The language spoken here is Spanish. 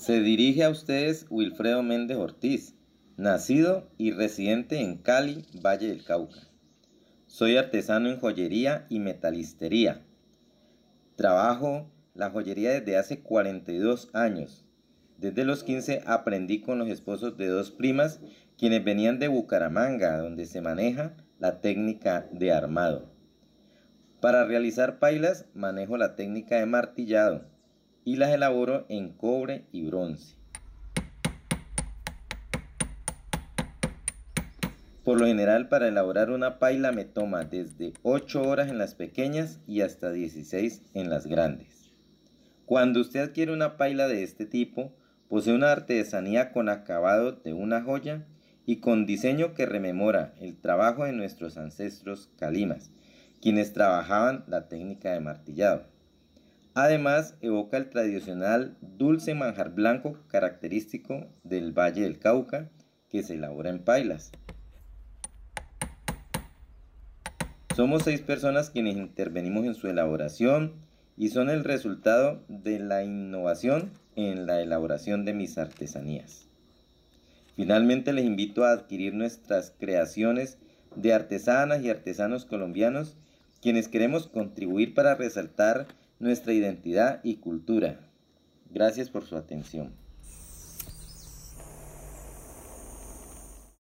Se dirige a ustedes Wilfredo Méndez Ortiz, nacido y residente en Cali, Valle del Cauca. Soy artesano en joyería y metalistería. Trabajo la joyería desde hace 42 años. Desde los 15 aprendí con los esposos de dos primas quienes venían de Bucaramanga, donde se maneja la técnica de armado. Para realizar pailas manejo la técnica de martillado y las elaboro en cobre y bronce. Por lo general para elaborar una paila me toma desde 8 horas en las pequeñas y hasta 16 en las grandes. Cuando usted adquiere una paila de este tipo, posee una artesanía con acabado de una joya y con diseño que rememora el trabajo de nuestros ancestros calimas, quienes trabajaban la técnica de martillado. Además, evoca el tradicional dulce manjar blanco característico del Valle del Cauca, que se elabora en pailas. Somos seis personas quienes intervenimos en su elaboración y son el resultado de la innovación en la elaboración de mis artesanías. Finalmente les invito a adquirir nuestras creaciones de artesanas y artesanos colombianos quienes queremos contribuir para resaltar nuestra identidad y cultura. Gracias por su atención.